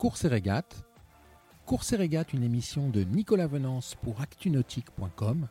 Course et régate. Course et régate, une émission de Nicolas Venance pour actunautique.com.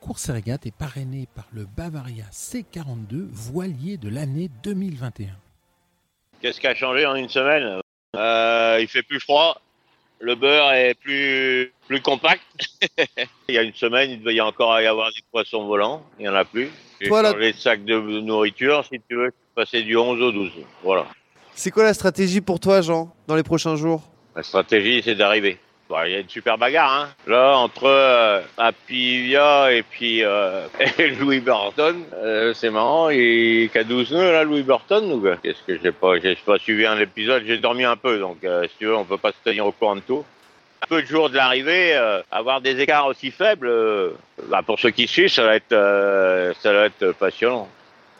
Course et régate est parrainé par le Bavaria C42 voilier de l'année 2021. Qu'est-ce qui a changé en une semaine? Euh, Il fait plus froid, le beurre est plus, plus compact. il y a une semaine, il devait y encore y avoir des poissons volants, il n'y en a plus. J'ai Toi, là- changé de sac de nourriture, si tu veux, passer du 11 au 12. Voilà. C'est quoi la stratégie pour toi, Jean, dans les prochains jours? La stratégie, c'est d'arriver. Il y a une super bagarre, hein. Là, entre euh, Apivia et puis euh, et Louis Burton, euh, c'est marrant. Il a 12 nœuds, là, Louis Burton, Qu'est-ce que j'ai pas J'ai pas suivi un épisode, j'ai dormi un peu, donc euh, si tu veux, on peut pas se tenir au courant de tout. Un peu de jour de l'arrivée, avoir des écarts aussi faibles, bah, pour ceux qui suivent, ça va être passionnant.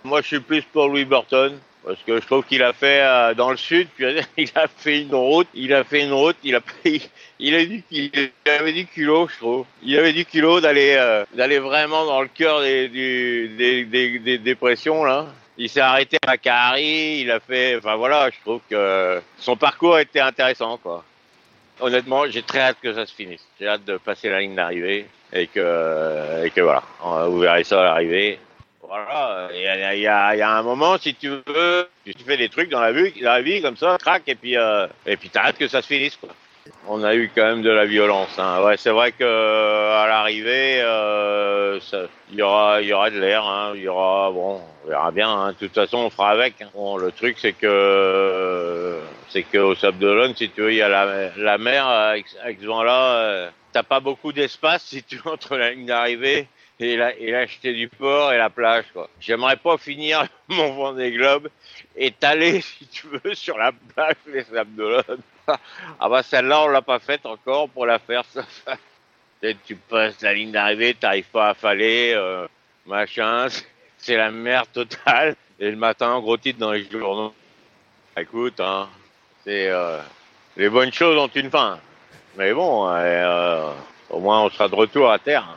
Moi, je suis plus pour Louis Burton. Parce que je trouve qu'il a fait euh, dans le sud, puis il a fait une route, il a fait une route, il a pris, il a dit qu'il avait du culot, je trouve. Il avait du culot d'aller euh, d'aller vraiment dans le cœur des, du- des, des, des dépressions là. Il s'est arrêté à Macari, il a fait, enfin voilà, je trouve que son parcours était intéressant quoi. Honnêtement, j'ai très hâte que ça se finisse. J'ai hâte de passer la ligne d'arrivée et que et que voilà, vous verrez ça à l'arrivée. Voilà, il y a, y, y a un moment, si tu veux, tu fais des trucs dans la vie, dans la vie comme ça, crac, et puis euh, et puis t'as hâte que ça se finisse. Quoi. On a eu quand même de la violence. Hein. Ouais, c'est vrai que à l'arrivée, euh, il y aura, il y aura de l'air. Hein. Il y aura, bon, on verra bien. Hein. De toute façon, on fera avec. hein. Bon, le truc, c'est que c'est qu'au Sable d'Olonne, si tu veux, il y a la, la mer avec, avec ce vent-là. euh, T'as pas beaucoup d'espace si tu entre la ligne d'arrivée et la, et l'acheter du port et la plage, quoi. J'aimerais pas finir mon Vendée Globe étalé, si tu veux, sur la plage des Sables ah bah celle-là, on l'a pas faite encore pour la faire, ça. Tu passes la ligne d'arrivée, t'arrives pas à faller, euh, machin, c'est- la merde totale. Et le matin, gros titre dans les journaux. Écoute, hein, c'est euh, les bonnes choses ont une fin. Mais bon, euh, au moins on sera de retour à terre.